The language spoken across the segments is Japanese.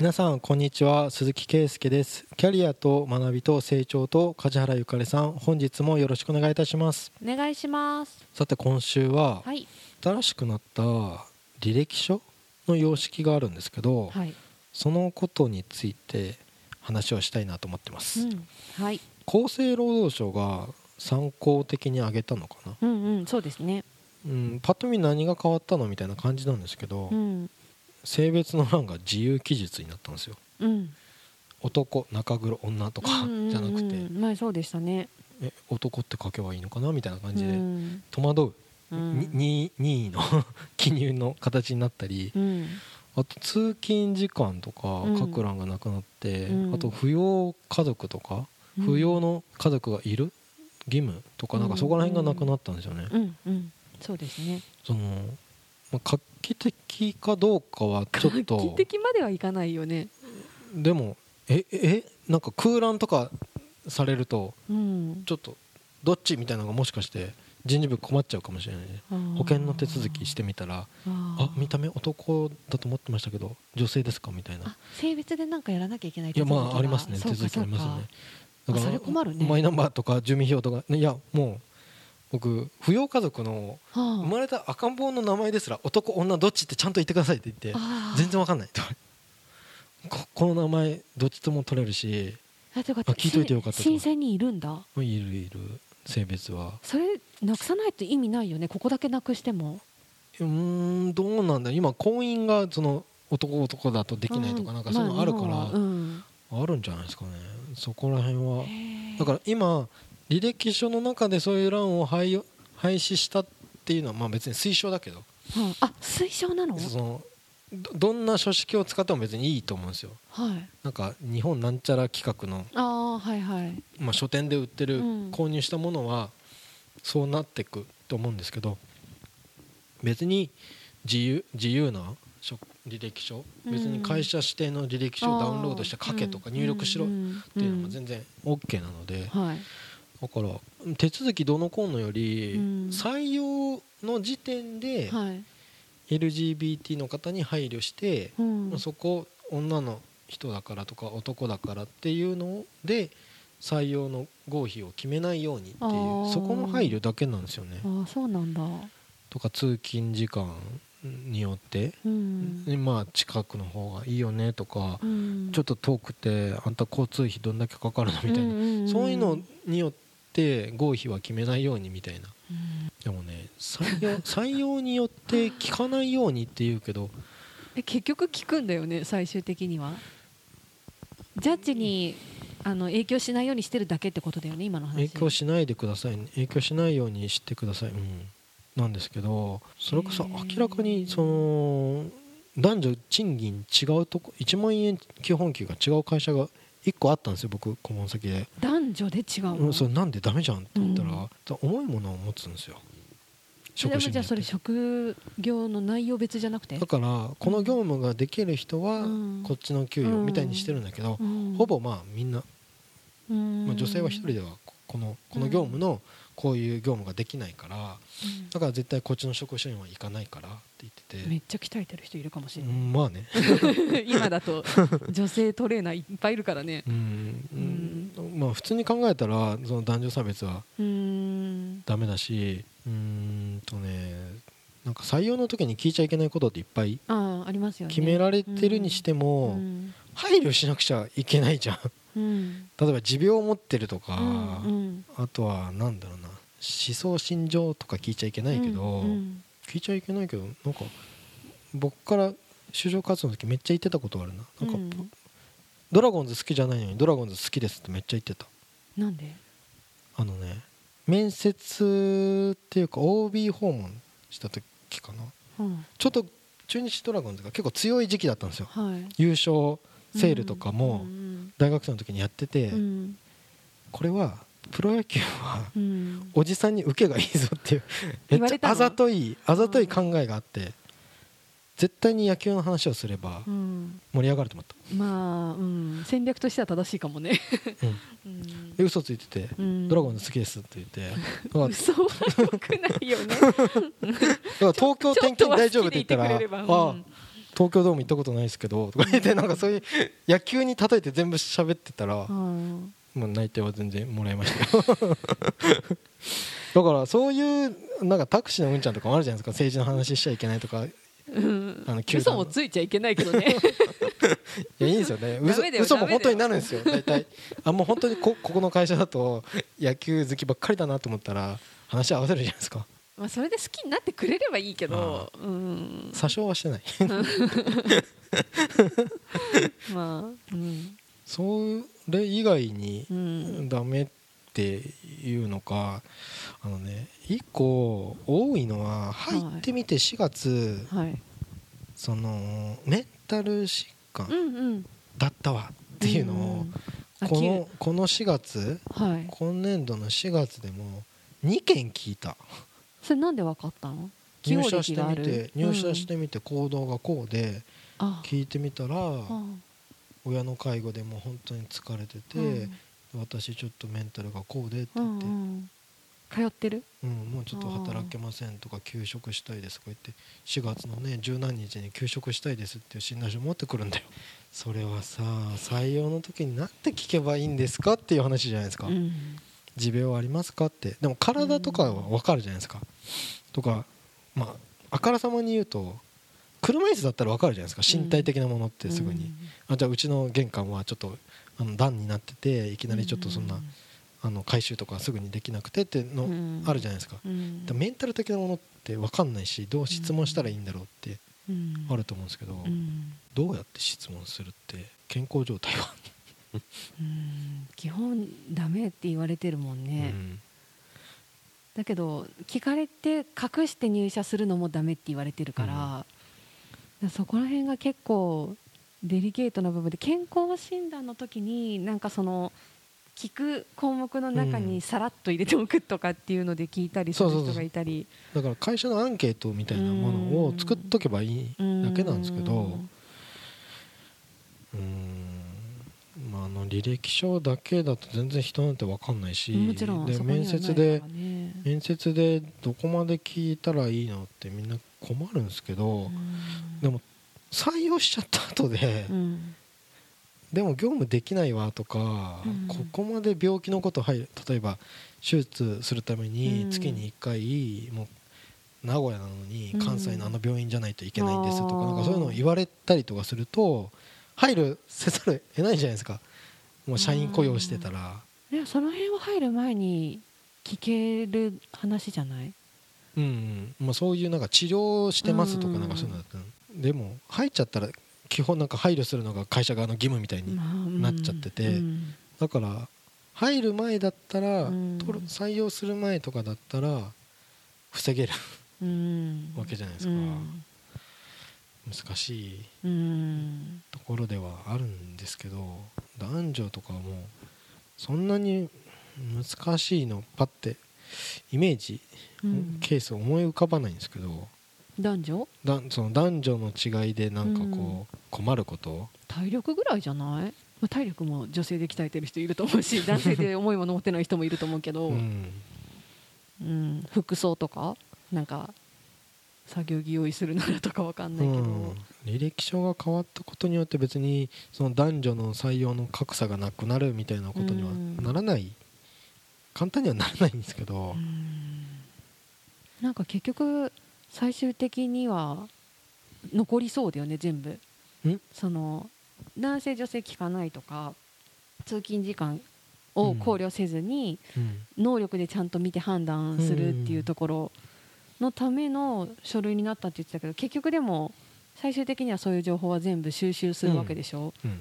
皆さんこんにちは。鈴木圭介です。キャリアと学びと成長と梶原ゆかりさん。本日もよろしくお願いいたします。お願いします。さて今週ははい。新しくなった履歴書の様式があるんですけど、はい。そのことについて話をしたいなと思ってます、うん。はい。厚生労働省が参考的に挙げたのかな、うんうん。そうですね。うん、パッと見何が変わったのみたいな感じなんですけど、うん性別の欄が自由記述になったんですよ。うん。男中黒女とかじゃなくて、うんうん。うん前そうでしたね。え男って書けばいいのかなみたいな感じで。うん。戸惑う、うん。任意の 記入の形になったり。うん。あと通勤時間とかうん。書く欄がなくなって、うん。あと扶養家族とかうん。扶養の家族がいる？義務とかなんかそこら辺がなくなったんですよね。うん。うん。そうですね。そのまあ画期的かどうかはちょっ画期と的まではいかないよね。でもええなんか空欄とかされるとうん。ちょっとどっちみたいなのがもしかして人事部困っちゃうかもしれないね。保険の手続きしてみたらああ見た目男だと思ってましたけど女性ですかみたいな。あ性別でなんかやらなきゃいけないいやまあありますね。手続きありますよね。そうか。あそれ困るね。マイナンバーとか住民票とか。ねいやもう僕扶養家族のはあ。生まれた赤ん坊の名前ですら男女どっちってちゃんと言ってくださいって言って全然わかんない。と ここの名前どっちとも取れるしあ聞いといてよかったと。新鮮にいるんだ。いるいる。性別は。それなくさないと意味ないよね。ここだけなくしても。うーんどうなんだ今婚姻がその男男だとできないとかなんかそういうのあるから、まあるんじゃないですかね。そこら辺は。だから今履歴書の中でそういう欄を廃廃止したっていうのはまあ別に推奨だけど。うんあ推奨なの？そのどどんな書式を使っても別にいいと思うんですよ。はい。なんか日本なんちゃら企画の、ああはいはい。まあ、書店で売ってるうん。購入したものはそうなっていくと思うんですけど別に自由自由な書履歴書うん。別に会社指定の履歴書をダウンロードして書けとか入力しろっっていうのも全然 OK なのではいだから手続きどのこうのよりうん。採用の時点ではい。LGBT の方に配慮してうん。そこ女の人だからとか男だからっていうので採用の合否を決めないようにっていうそこの配慮だけなんですよね。ああそうなんだ。とか通勤時間によって、うん。まあ近くの方がいいよねとか、うん。ちょっと遠くてあんた交通費どんだけかかるのみたいな、なそういうのによって合否は決めないようにみたいな。でもね採用 採用によって聞かないようにっていうけど。え結局聞くんだよね最終的には。ジャッジにあの影響しないようにしてるだけってことだよね今の話。影響しないでくださいね。影響しないようにしてください、うん、なんですけどそれこそ明らかにその男女賃金違うとこ1万円基本給が違う会社が1個あったんですよ僕顧問先で、男女で違うの、うん、それなんでダメじゃんって言ったら、うん。重いものを持つんですよ。それもじゃあそれ職業の内容別じゃなくて？だからこの業務ができる人はうん。こっちの給与みたいにしてるんだけど、うん。ほぼまあみんな、うん。まあ、女性は一人ではここのこの業務のこういう業務ができないからうん。だから絶対こっちの職種には行かないからって言ってて、めっちゃ鍛えてる人いるかもしうれない、ん、まあね、今だと女性トレーナーいっぱいいるからね。うんうん。まあ普通に考えたらその男女差別はダメだしうーんとねなんか採用の時に聞いちゃいけないことっていっぱいああありますよね。決められてるにしても、うん。配慮しなくちゃいけないじゃんうん。例えば持病を持ってるとか、うんうん。あとはなんだろうな思想心情とか聞いちゃいけないけど、うんうん。聞いちゃいけないけどなんか僕から就職活動の時めっちゃ言ってたことがあるな。なんか、うん。ドラゴンズ好きじゃないのにドラゴンズ好きですってめっちゃ言ってた。なんで？あのね面接っていうか OB 訪問した時かな。うんちょっと中日ドラゴンズが結構強い時期だったんですよ。はい。優勝セールとかもうん。大学生の時にやってて、うんこれはプロ野球はうん。おじさんに受けがいいぞっていうめっちゃあざといあざとい考えがあって絶対に野球の話をすればうん。盛り上がると思った、まあ、うん、戦略としては正しいかもね、うん、嘘ついてて、うん。ドラゴンズ好きですって言って。嘘は良くないよね。東京転勤大丈夫って言ったらちょっとは好きでいてくれればうん。あ東京ドーム行ったことないですけどとか言ってなんかそういう野球に例えて全部喋ってたらうん。もう内定は全然もらいましたよ。だからそういうなんかタクシーのうんちゃんとかもあるじゃないですか。政治の話しちゃいけないとか。いうん。あの嘘もついちゃいけないけどね。やいいんですよね。嘘嘘も本当になるんですよ。大体。あもう本当にこここの会社だと野球好きばっかりだなと思ったら話合わせるじゃないですかまあそれで好きになってくれればいいけどうん。詐称はしてない。まあうん。それ以外にうん。ダメっていうのかあのね一個多いのは入ってみて4月、はい。そのメンタル疾患だったわっていうのを、あこのこの4月急はい。今年度の4月でも2件聞いたそれなんでわかったの？入社してみて入社してみて行動がこうであ。聞いてみたらあ親の介護でもう本当に疲れてて、うん。私ちょっとメンタルがこうでってうん言って、うん通ってる？うん、もうちょっと働けませんとか休職したいですとか言って4月のね十何日に休職したいですっていう診断書持ってくるんだよ。それはさ採用の時になんて聞けばいいんですかっていう話じゃないですか、うん持病ありますか？って。でも体とかは分かるじゃないですか、とかまああからさまに言うと車椅子だったら分かるじゃないですか。身体的なものってすぐに、あじゃあうちの玄関はちょっとあの段になってていきなりちょっとそんな、あの回収とかすぐにできなくてってのうん。あるじゃないですか、うメンタル的なものって分かんないしどう質問したらいいんだろうってうん。あると思うんですけど、うん。どうやって質問するって健康状態は、うん基本ダメって言われてるもんね、だけど聞かれて隠して入社するのもダメって言われてるから,、だからそこら辺が結構デリケートな部分で健康診断の時になんかその聞く項目の中うん。にさらっと入れておくとかっていうので聞いたりする人がいたり。だから会社のアンケートみたいなものを作っとけばいいだけなんですけどうーん。まああの履歴書だけだと全然人なんて分かんないしもちろんで面接で面接でどこまで聞いたらいいのってみんな困るんですけどうん。でも採用しちゃった後でうん。でも業務できないわとかうん。ここまで病気のこと入る例えば手術するためうん。に月に1回もう名古屋なのにうん。関西のあの病院じゃないといけないんですとかなんかそういうのを言われたりとかすると入るせざるを得ないじゃないですかもう社員雇用してたら。いやその辺は入る前に聞ける話じゃない？うんうん。まあそういうなんか治療してますとかうんなんかそういうのだったの。でも入っちゃったら基本なんか配慮するのが会社側の義務みたいになっちゃってて。うん。だから入る前だったら、うん。採用する前とかだったら防げるうん。わけじゃないですか。うん。難しいうん。ところではあるんですけど男女とかもそんなに難しいのパッてイメージ、うんケース思い浮かばないんですけど男女？だその男女の違いでなんかこう困ること、体力ぐらいじゃない？まあ体力も女性で鍛えてる人いると思うし 男性で重いもの持ってない人もいると思うけど、うん。うん。服装とか？なんか作業着用意するならとかわかんないけど、うん。履歴書が変わったことによって別にその男女の採用の格差がなくなるみたいなことにはうんならない。簡単にはならないんですけど。うん。なんか結局最終的には残りそうだよね全部。ん？その男性女性聞かないとか通勤時間を考慮せずに、うん。能力でちゃんと見て判断するっていうところのための書類になったって言ってたけど結局でも最終的にはそういう情報は全部収集するわけでしょ、うん。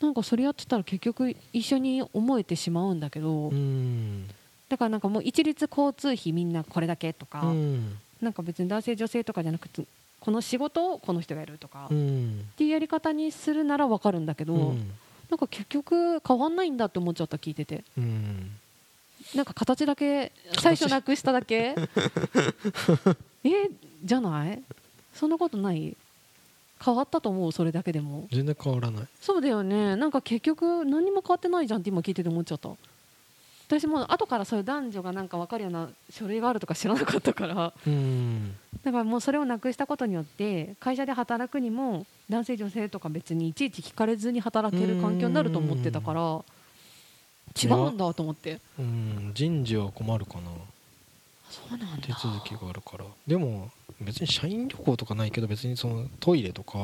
なんかそれやってたら結局一緒に思えてしまうんだけど、うん。だからなんかもう一律交通費みんなこれだけとか、うん。なんか別に男性女性とかじゃなくてこの仕事をこの人がやるとか、っうん。ていうやり方にするならわかるんだけど、うん。なんか結局変わんないんだって思っちゃった聞いてて。うんなんか形だけ最初なくしただけ？えじゃない？そんなことない？変わったと思う？それだけでも。全然変わらない。そうだよね。なんか結局何も変わってないじゃんって今聞いてて思っちゃった。だ私も後からそういう男女がなんか分かるような書類があるとか知らなかったから。うん。だからもうそれをなくしたことによって会社で働くにも男性女性とか別にいちいち聞かれずに働ける環境になると思ってたから違うんだと思って。うん人事は困るかな。そうなんだ。手続きがあるから。でも別に社員旅行とかないけど別にそのトイレとか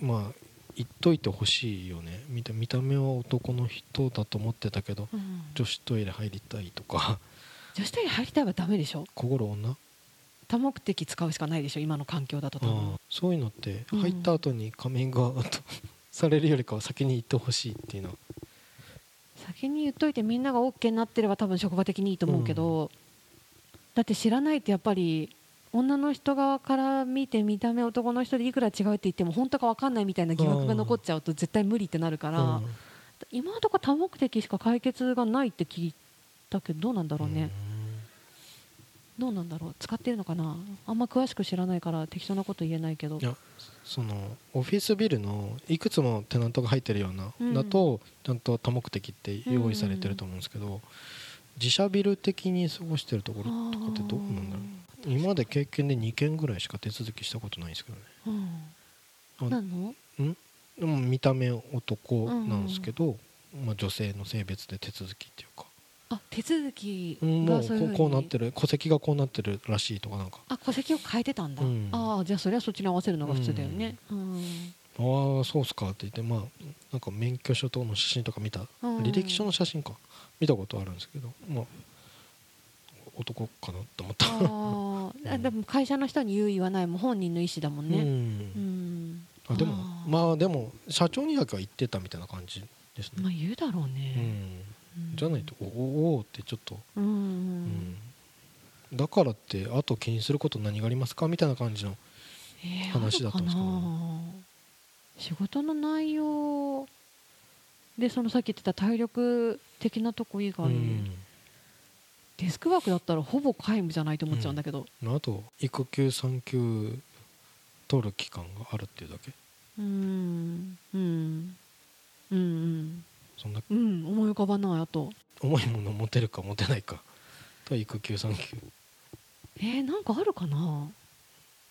うん。まあ言っといてほしいよね。見た見た目は男の人だと思ってたけどうん。女子トイレ入りたいとか。女子トイレ入りたいはダメでしょ？心女？多目的使うしかないでしょ？今の環境だと多分。うんそういうのってうん。入った後に仮面がアウトされるよりかは先に言ってほしいっていうのは先に言っといてみんなが OK になってれば多分職場的にいいと思うけど、だって知らないってやっぱり女の人側から見て見た目男の人でいくら違うって言っても本当か分かんないみたいな疑惑が残っちゃうと絶対無理ってなるから、うん。今のところ多目的しか解決がないって聞いたけどどうなんだろうね、どうなんだろう？使ってるのかな？あんま詳しく知らないから適当なこと言えないけど。いやそのオフィスビルのいくつもテナントが入ってるような、うん。だとちゃんと多目的って用意されてると思うんですけど、自社ビル的に過ごしてるところとかってどうなんだろう？今まで経験で2件ぐらいしか手続きしたことないんですけどね。うん、あ何の？でも見た目男なんですけど、まあ、女性の性別で手続きっていうか、あ手続きがそういうふうに。こうなってる。戸籍がこうなってるらしいとかなんか。あ戸籍を変えてたんだ、うん。ああじゃあそれはそっちに合わせるのが普通だよね、うん。ああそうっすかって言ってまあなんか免許証との写真とか見た。うん。履歴書の写真か。見たことあるんですけどまあ男かなって思った。あー。あでも会社の人に言う言わないも本人の意思だもんうね、うん。ん。あでもまあでも社長にだけは言ってたみたいな感じですね、まあ言うだろううね、んうんじゃないとおおおってちょっと、うんううん。ん。だからってあと気にすること何がありますか？みたいな感じのえー話だったんですけど。あるかな仕事の内容でそのさっき言ってた体力的なとこ以外、うん。デスクワークだったらほぼ皆無じゃないと思っちゃうんだけど、あと育休産休取る期間があるっていうだけ。うん。うん。うんうんそんな。うん思い浮かばないあと。重いもの持てるか持てないかと育休産休。えー、なんかあるかな？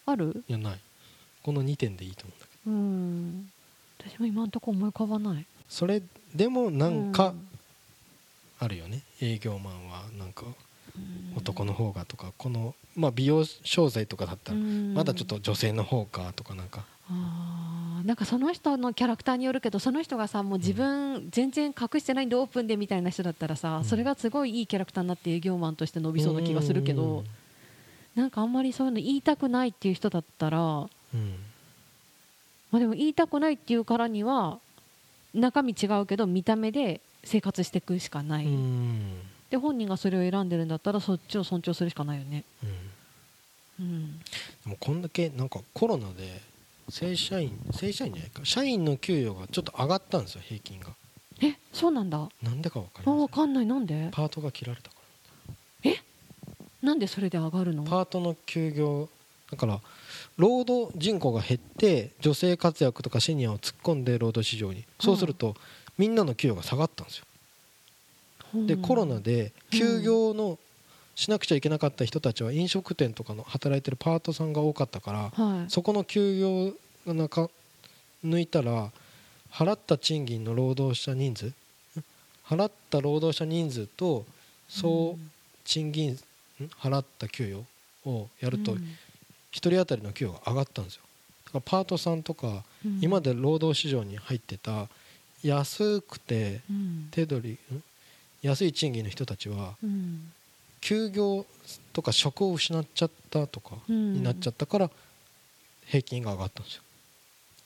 ある？いやない。この2点でいいと思うんだけど。うん。私も今んとこ思い浮かばない。それでもなんかうん。あるよね、営業マンはなんかうん。男の方がとかこの、まあ、美容商材とかだったらうん。まだちょっと女性の方かとかなんか。あーなんかその人のキャラクターによるけどその人がさもう自分全然隠してないんでオープンでみたいな人だったらさ、うん。それがすごいいいキャラクターになって営業マンとして伸びそうな気がするけど、なんかあんまりそういうの言いたくないっていう人だったら、まうん。あ、でも言いたくないっていうからには中身違うけど見た目で生活していくしかない、うんうん。で本人がそれを選んでるんだったらそっちを尊重するしかないよね。うん。うん。でもこんだけなんかコロナで正社員正社員じゃないか。社員の給与がちょっと上がったんですよ平均が。えそうなんだ。なんでかわかりあます分かんない。なんで？パートが切られたかなんでそれで上がるの？らパートの休業だから労働人口が減って女性活躍とかシニアを突っ込んで労働市場に。そうするとみんなの給与が下がったんですよ。でう。んコロナで休業のしなくちゃいけなかった人たちは飲食店とかの働いてるパートさんが多かったからはい。そこの休業がなんか抜いたら払った賃金の労働者人数ん払った労働者人数と総賃金ん？払った給与をやると1うん。人当たりの給与が上がったんですよ。だからパートさんとかうん。今まで労働市場に入ってた安くてうん。手取りん？安い賃金の人たちはうん休業とか職を失っちゃったとかうんになっちゃったから平均が上がったんですよ。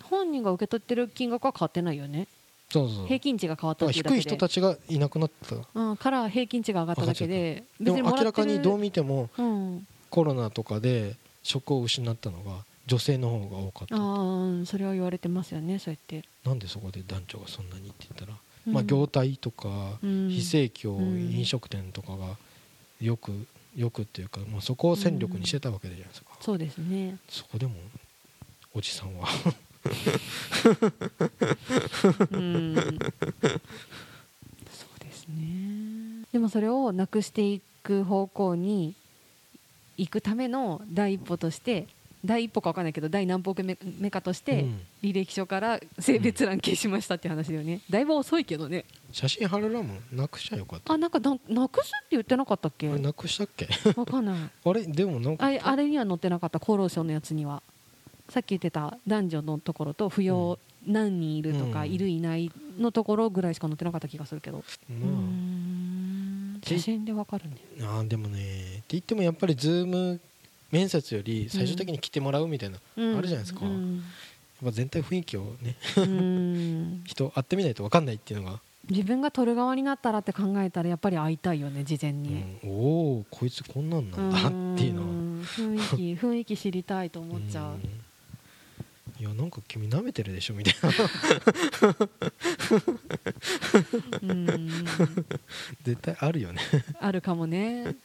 本人が受け取ってる金額は変わってないよね。そうそう平均値が変わっただけで。低い人たちがいなくなった。うん、から平均値が上がっただけで。でも明らかにどう見見てもうん、コロナとかで職を失ったのが女性の方が多かったあそれは言われてますよねそうやって、なんでそこで男女がそんなにって言ったら、うん。まあ業態とかうん。非正規をうん。飲食店とかがよくよくっていうか、まあ、そこを戦力にしてたわけじゃないですか、そうですね。そこでもおじさんは。うん。そうですね。でもそれをなくしていく方向に行くための第一歩として第一歩か分かんないけど第何歩目目かとして、うん。履歴書から性別欄消しましたって話だよね。だいぶ遅いけどね。写真貼るらもなくしちゃよかったあなんかななくすって言ってなかったっけ？あれなくしたっけ？わかんない。あれでもなんか。あれあれには載ってなかった。厚労省のやつには。さっき言ってた男女のところと扶養何人いるとか、うん。いるいないのところぐらいしか載ってなかった気がするけど、うん。写真でわかるね。あでもねって言ってもやっぱりズーム面接より最終的に来てもらうみたいな、うん。あるじゃないですか。うん。やっぱ全体雰囲気をねうん。人会ってみないと分かんないっていうのが、自分が取る側になったらって考えたらやっぱり会いたいよね事前に、うん。おおこいつこんなんなんだっていうのは。ん。雰囲気雰囲気知りたいと思っちゃう、んいやなんか君舐めてるでしょみたいな。うん、絶対あるよね。あるかもね。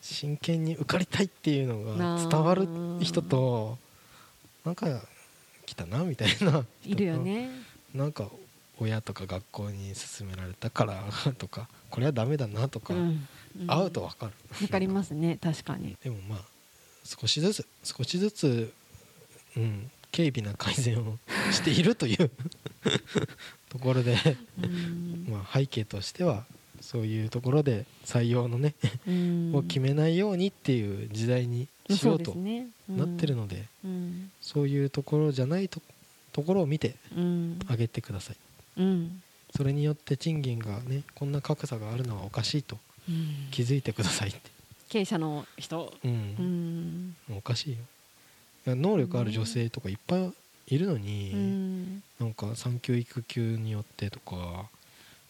真剣に受かりたいっていうのが伝わる人となんか来たなみたいないるよね。なんか親とか学校に勧められたからとかこれはダメだなとか、うん。会うと分かる。わかりますね確かに。でもまあ少しずつ少しずつ、うん、軽微な改善をしているという ところで、うん。まあ、背景としてはそういうところで採用のね、うん。を決めないようにっていう時代にしようとなってるので、うん。そういうところじゃないとところを見てうん。上げてください。うん。それによって賃金がねこんな格差があるのはおかしいとうん。気づいてくださいって、経営者の人。うん。うん。おかしいよ能力ある女性とかいっぱいいるのに、うん。なんか産休育休によってとか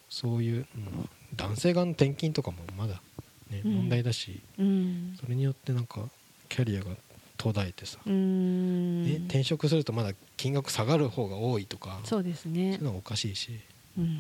そういう、うん男性側の転勤とかもまだ、ねうん。問題だしうん。それによってなんかキャリアが途絶えてさ、うん。ね転職するとまだ金額下がる方が多いとかそうですそうねいうのはおかしいしうん。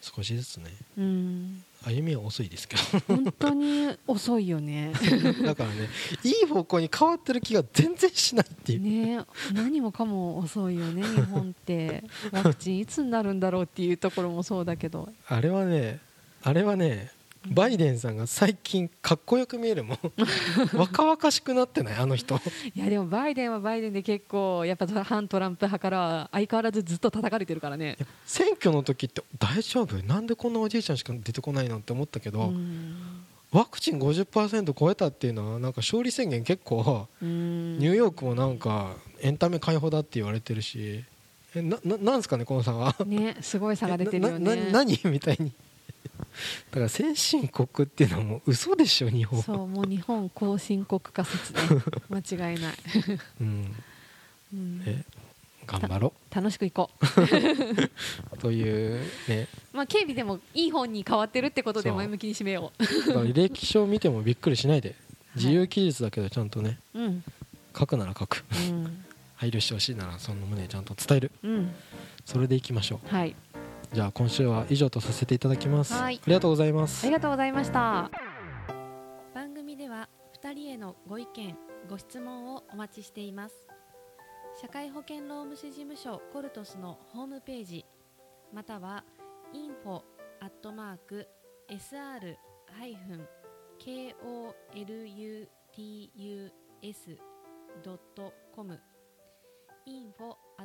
少しずつね。うん歩みは遅いですけど。本当に遅いよね。だからねいい方向に変わってる気が全然しないっていう、ね何もかも遅いよね日本って。ワクチンいつになるんだろうっていうところもそうだけど。あれはねあれはねバイデンさんが最近かっこよく見えるもん。若々しくなってない？あの人。いやでもバイデンはバイデンで結構やっぱ反トランプ派からは相変わらずずっと叩かれてるからね。選挙の時って大丈夫？なんでこんなおじいちゃんしか出てこないのって思ったけど、うん。ワクチン50%超えたっていうのはなんか勝利宣言結構うん。ニューヨークもなんかエンタメ解放だって言われてるし。えなななんすかねこの差は？ねすごい差が出てるよね。何？みたいにだから先進国っていうのはもう嘘でしょ日本。はそうもう日本後進国化説ね。間違いない、うん。うん。え頑張ろ楽しくいこう。というね。うまあ警備でもいい方に変わってるってことで前向きに締めよだから履歴書を見てもびっくりしないで。自由記述だけどちゃんとねううん。書くなら書く。うん。配慮してほしいならその旨ちゃんと伝える。うん。それでいきましょう。はいじゃあ今週は以上とさせていただきます。はい。ありがとうございます。ありがとうございました。番組では2人へのご意見ご質問をお待ちしています。社会保険労務士事務所コルトスのホームページまたは info アットマーク sr ハイフン koluts ドットコム info ア